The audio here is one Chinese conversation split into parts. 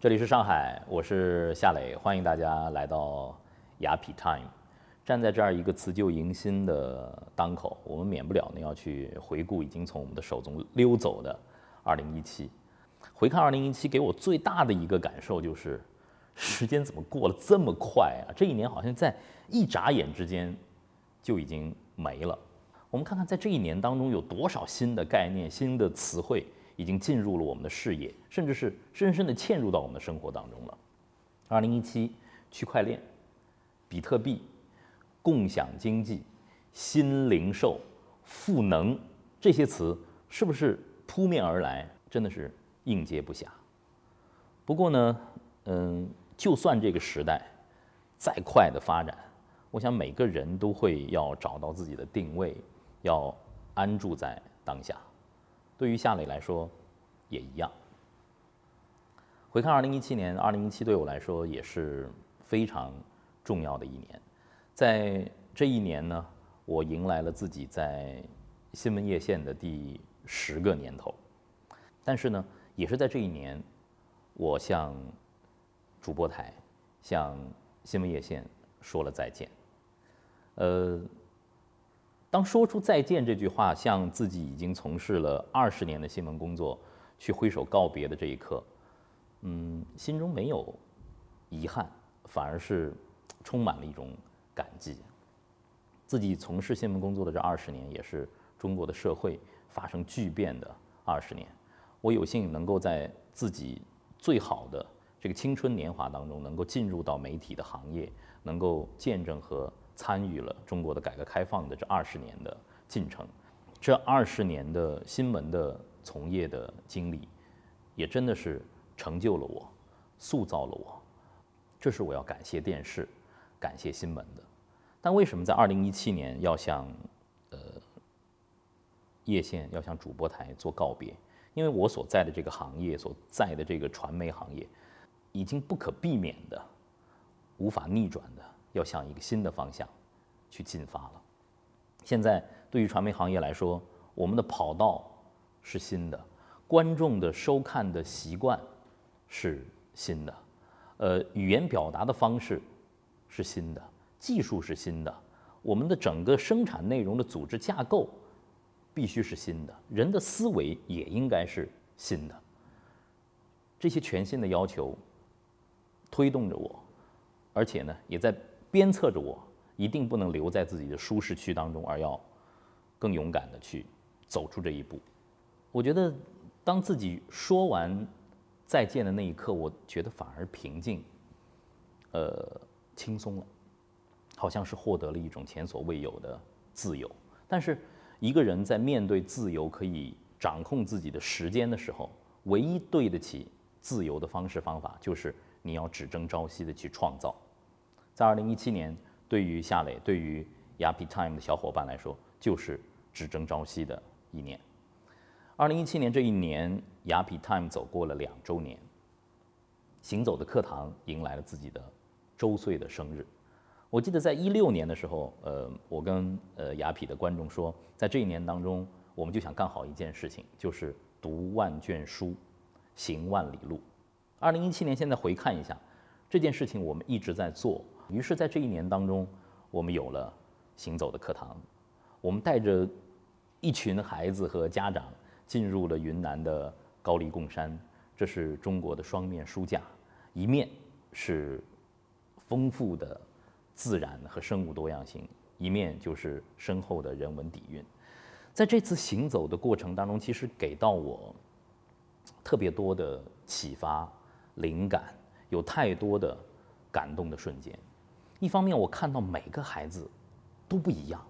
这里是上海，我是夏磊，欢迎大家来到雅痞 Time。站在这儿一个辞旧迎新的当口，我们免不了呢要去回顾已经从我们的手中溜走的2017。回看2017，给我最大的一个感受就是，时间怎么过得这么快啊？这一年好像在一眨眼之间就已经没了。我们看看在这一年当中有多少新的概念、新的词汇。已经进入了我们的视野，甚至是深深地嵌入到我们的生活当中了。二零一七，区块链、比特币、共享经济、新零售、赋能这些词，是不是扑面而来？真的是应接不暇。不过呢，嗯，就算这个时代再快的发展，我想每个人都会要找到自己的定位，要安住在当下。对于夏磊来说，也一样。回看二零一七年，二零一七对我来说也是非常重要的一年。在这一年呢，我迎来了自己在新闻叶线的第十个年头。但是呢，也是在这一年，我向主播台、向新闻叶线说了再见。呃。当说出再见这句话，向自己已经从事了二十年的新闻工作去挥手告别的这一刻，嗯，心中没有遗憾，反而是充满了一种感激。自己从事新闻工作的这二十年，也是中国的社会发生巨变的二十年。我有幸能够在自己最好的这个青春年华当中，能够进入到媒体的行业，能够见证和。参与了中国的改革开放的这二十年的进程，这二十年的新闻的从业的经历，也真的是成就了我，塑造了我。这是我要感谢电视，感谢新闻的。但为什么在二零一七年要向呃叶县要向主播台做告别？因为我所在的这个行业，所在的这个传媒行业，已经不可避免的，无法逆转的。要向一个新的方向去进发了。现在对于传媒行业来说，我们的跑道是新的，观众的收看的习惯是新的，呃，语言表达的方式是新的，技术是新的，我们的整个生产内容的组织架构必须是新的，人的思维也应该是新的。这些全新的要求推动着我，而且呢，也在。鞭策着我，一定不能留在自己的舒适区当中，而要更勇敢的去走出这一步。我觉得，当自己说完再见的那一刻，我觉得反而平静，呃，轻松了，好像是获得了一种前所未有的自由。但是，一个人在面对自由可以掌控自己的时间的时候，唯一对得起自由的方式方法，就是你要只争朝夕的去创造。在二零一七年，对于夏磊，对于雅痞 Time 的小伙伴来说，就是只争朝夕的一年。二零一七年这一年，雅痞 Time 走过了两周年，行走的课堂迎来了自己的周岁的生日。我记得在一六年的时候，呃，我跟呃雅痞的观众说，在这一年当中，我们就想干好一件事情，就是读万卷书，行万里路。二零一七年，现在回看一下这件事情，我们一直在做。于是，在这一年当中，我们有了行走的课堂。我们带着一群孩子和家长进入了云南的高黎贡山，这是中国的双面书架，一面是丰富的自然和生物多样性，一面就是深厚的人文底蕴。在这次行走的过程当中，其实给到我特别多的启发、灵感，有太多的感动的瞬间。一方面，我看到每个孩子都不一样，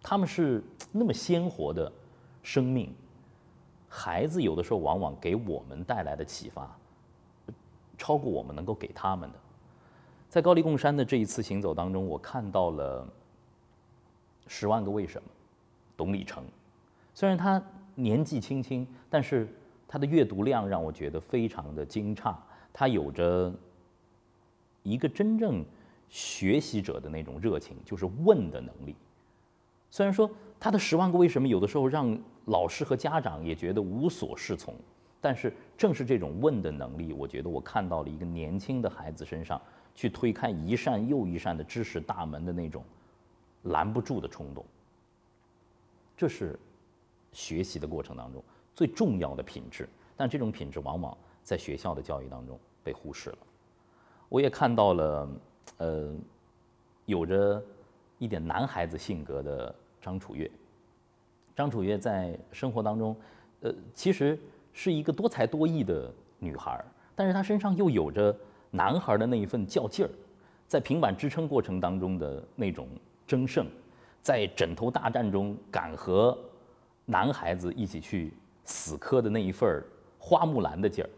他们是那么鲜活的生命。孩子有的时候往往给我们带来的启发，超过我们能够给他们的。在高黎贡山的这一次行走当中，我看到了《十万个为什么》，董礼成。虽然他年纪轻轻，但是他的阅读量让我觉得非常的惊诧。他有着一个真正。学习者的那种热情，就是问的能力。虽然说他的十万个为什么有的时候让老师和家长也觉得无所适从，但是正是这种问的能力，我觉得我看到了一个年轻的孩子身上去推开一扇又一扇的知识大门的那种拦不住的冲动。这是学习的过程当中最重要的品质，但这种品质往往在学校的教育当中被忽视了。我也看到了，呃，有着一点男孩子性格的张楚月。张楚月在生活当中，呃，其实是一个多才多艺的女孩，但是她身上又有着男孩的那一份较劲儿，在平板支撑过程当中的那种争胜，在枕头大战中敢和男孩子一起去死磕的那一份花木兰的劲儿。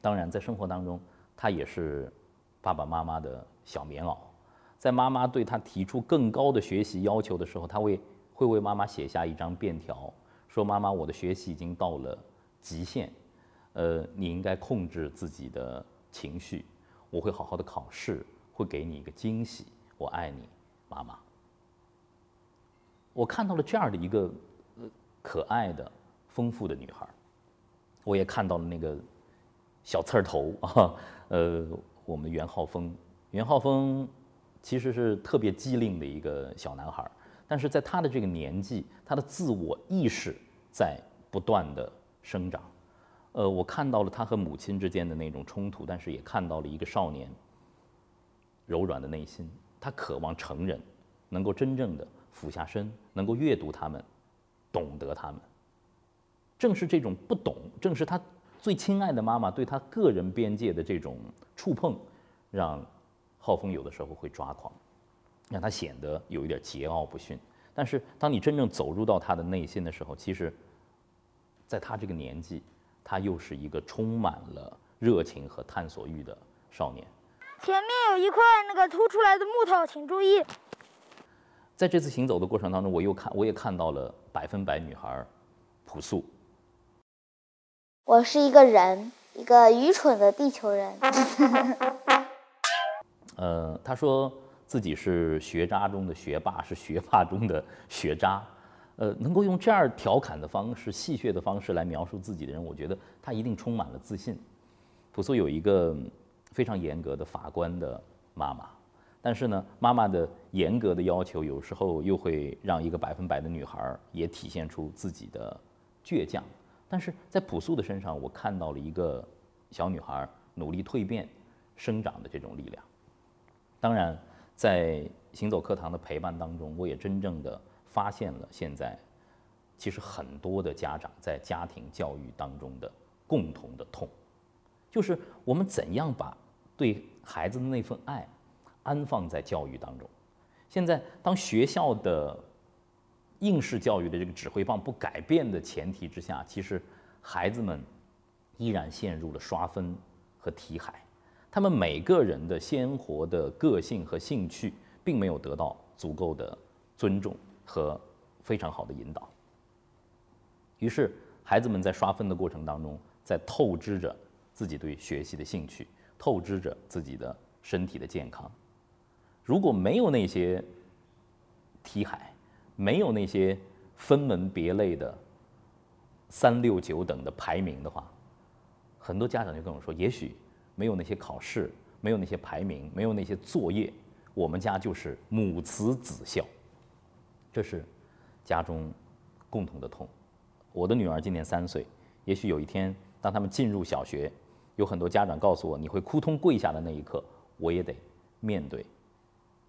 当然，在生活当中，她也是爸爸妈妈的小棉袄，在妈妈对她提出更高的学习要求的时候，她会。会为妈妈写下一张便条，说：“妈妈，我的学习已经到了极限，呃，你应该控制自己的情绪。我会好好的考试，会给你一个惊喜。我爱你，妈妈。”我看到了这样的一个可爱的、丰富的女孩，我也看到了那个小刺儿头啊，呃，我们的袁浩峰，袁浩峰其实是特别机灵的一个小男孩。但是在他的这个年纪，他的自我意识在不断的生长，呃，我看到了他和母亲之间的那种冲突，但是也看到了一个少年柔软的内心，他渴望成人，能够真正的俯下身，能够阅读他们，懂得他们。正是这种不懂，正是他最亲爱的妈妈对他个人边界的这种触碰，让浩峰有的时候会抓狂。让他显得有一点桀骜不驯，但是当你真正走入到他的内心的时候，其实，在他这个年纪，他又是一个充满了热情和探索欲的少年。前面有一块那个凸出来的木头，请注意。在这次行走的过程当中，我又看，我也看到了百分百女孩朴素。我是一个人，一个愚蠢的地球人。呃，他说。自己是学渣中的学霸，是学霸中的学渣，呃，能够用这样调侃的方式、戏谑的方式来描述自己的人，我觉得他一定充满了自信。朴素有一个非常严格的法官的妈妈，但是呢，妈妈的严格的要求有时候又会让一个百分百的女孩也体现出自己的倔强。但是在朴素的身上，我看到了一个小女孩努力蜕变、生长的这种力量。当然。在行走课堂的陪伴当中，我也真正的发现了现在其实很多的家长在家庭教育当中的共同的痛，就是我们怎样把对孩子的那份爱安放在教育当中。现在，当学校的应试教育的这个指挥棒不改变的前提之下，其实孩子们依然陷入了刷分和题海。他们每个人的鲜活的个性和兴趣，并没有得到足够的尊重和非常好的引导。于是，孩子们在刷分的过程当中，在透支着自己对学习的兴趣，透支着自己的身体的健康。如果没有那些题海，没有那些分门别类的三六九等的排名的话，很多家长就跟我说，也许。没有那些考试，没有那些排名，没有那些作业，我们家就是母慈子孝，这是家中共同的痛。我的女儿今年三岁，也许有一天，当他们进入小学，有很多家长告诉我你会扑通跪下的那一刻，我也得面对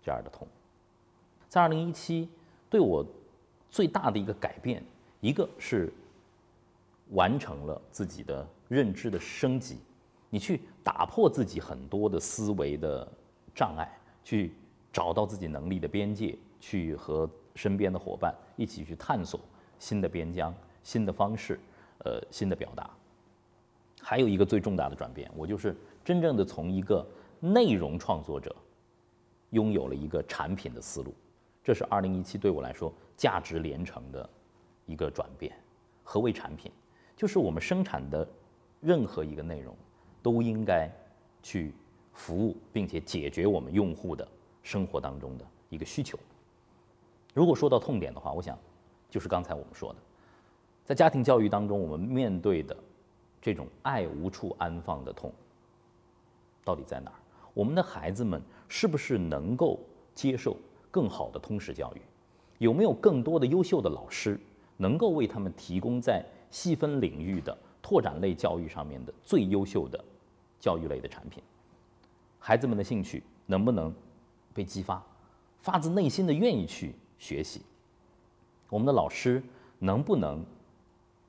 这样的痛。在二零一七，对我最大的一个改变，一个是完成了自己的认知的升级。你去打破自己很多的思维的障碍，去找到自己能力的边界，去和身边的伙伴一起去探索新的边疆、新的方式，呃，新的表达。还有一个最重大的转变，我就是真正的从一个内容创作者，拥有了一个产品的思路。这是二零一七对我来说价值连城的一个转变。何为产品？就是我们生产的任何一个内容。都应该去服务，并且解决我们用户的生活当中的一个需求。如果说到痛点的话，我想就是刚才我们说的，在家庭教育当中，我们面对的这种爱无处安放的痛到底在哪儿？我们的孩子们是不是能够接受更好的通识教育？有没有更多的优秀的老师能够为他们提供在细分领域的拓展类教育上面的最优秀的教育类的产品？孩子们的兴趣能不能被激发，发自内心的愿意去学习？我们的老师能不能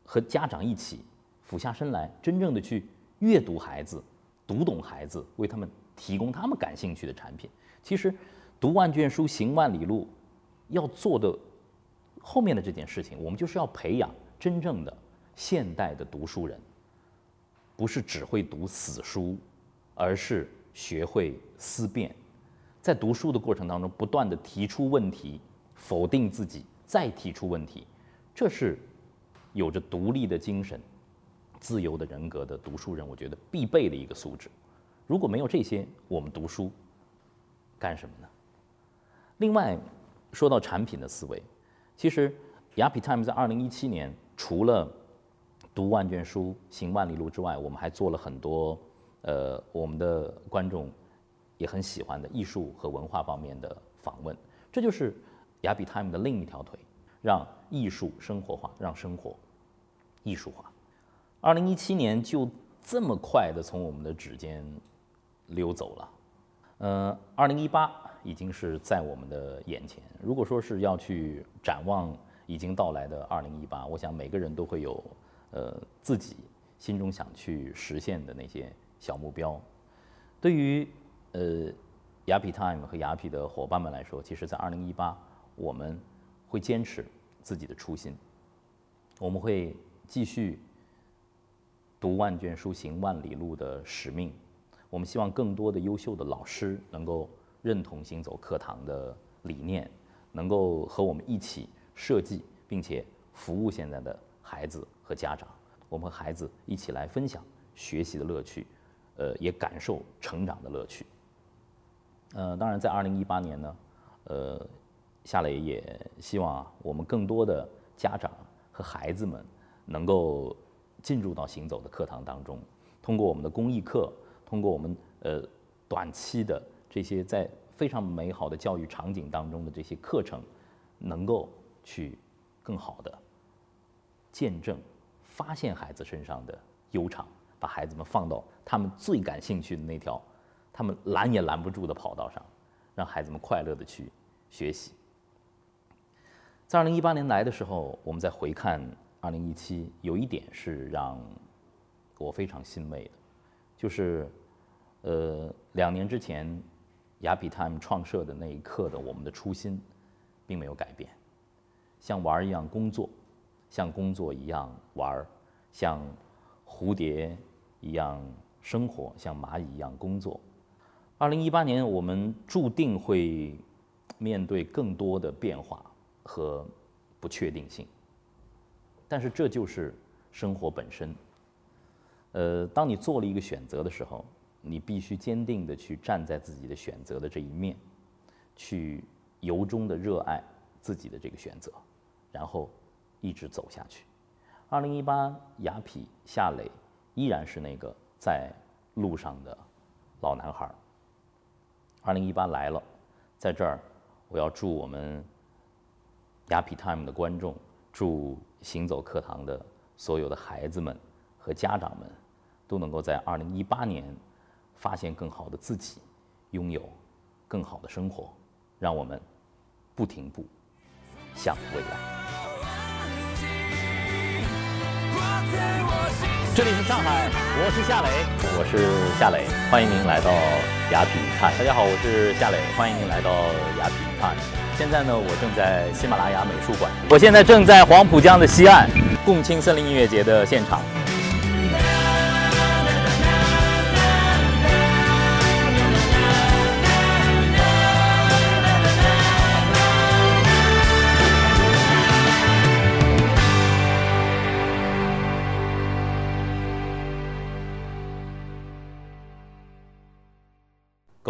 和家长一起俯下身来，真正的去阅读孩子，读懂孩子，为他们提供他们感兴趣的产品？其实，读万卷书，行万里路，要做的后面的这件事情，我们就是要培养真正的现代的读书人，不是只会读死书，而是学会思辨，在读书的过程当中，不断的提出问题，否定自己。再提出问题，这是有着独立的精神、自由的人格的读书人，我觉得必备的一个素质。如果没有这些，我们读书干什么呢？另外，说到产品的思维，其实雅痞 Time 在二零一七年除了读万卷书、行万里路之外，我们还做了很多呃我们的观众也很喜欢的艺术和文化方面的访问，这就是。雅比 time 的另一条腿，让艺术生活化，让生活艺术化。二零一七年就这么快的从我们的指尖溜走了。呃，二零一八已经是在我们的眼前。如果说是要去展望已经到来的二零一八，我想每个人都会有呃自己心中想去实现的那些小目标。对于呃雅痞 time 和雅痞的伙伴们来说，其实在二零一八。我们会坚持自己的初心，我们会继续读万卷书、行万里路的使命。我们希望更多的优秀的老师能够认同行走课堂的理念，能够和我们一起设计并且服务现在的孩子和家长。我们和孩子一起来分享学习的乐趣，呃，也感受成长的乐趣。呃，当然，在二零一八年呢，呃。夏磊也希望，我们更多的家长和孩子们能够进入到行走的课堂当中，通过我们的公益课，通过我们呃短期的这些在非常美好的教育场景当中的这些课程，能够去更好的见证、发现孩子身上的悠长，把孩子们放到他们最感兴趣的那条他们拦也拦不住的跑道上，让孩子们快乐的去学习。在二零一八年来的时候，我们再回看二零一七，有一点是让我非常欣慰的，就是，呃，两年之前雅比 time 创设的那一刻的我们的初心，并没有改变，像玩一样工作，像工作一样玩儿，像蝴蝶一样生活，像蚂蚁一样工作。二零一八年，我们注定会面对更多的变化。和不确定性，但是这就是生活本身。呃，当你做了一个选择的时候，你必须坚定的去站在自己的选择的这一面，去由衷的热爱自己的这个选择，然后一直走下去。二零一八，雅痞夏磊依然是那个在路上的老男孩。二零一八来了，在这儿，我要祝我们。雅痞 time 的观众，祝行走课堂的所有的孩子们和家长们，都能够在二零一八年发现更好的自己，拥有更好的生活，让我们不停步向未来。这里是上海，我是夏磊，我是夏磊，欢迎您来到雅痞 time。大家好，我是夏磊，欢迎您来到雅痞 time。现在呢，我正在喜马拉雅美术馆。我现在正在黄浦江的西岸，共青森林音乐节的现场。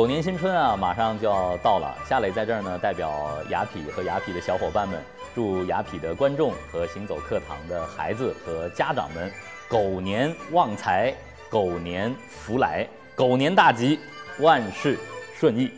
狗年新春啊，马上就要到了。夏磊在这儿呢，代表雅痞和雅痞的小伙伴们，祝雅痞的观众和行走课堂的孩子和家长们，狗年旺财，狗年福来，狗年大吉，万事顺意。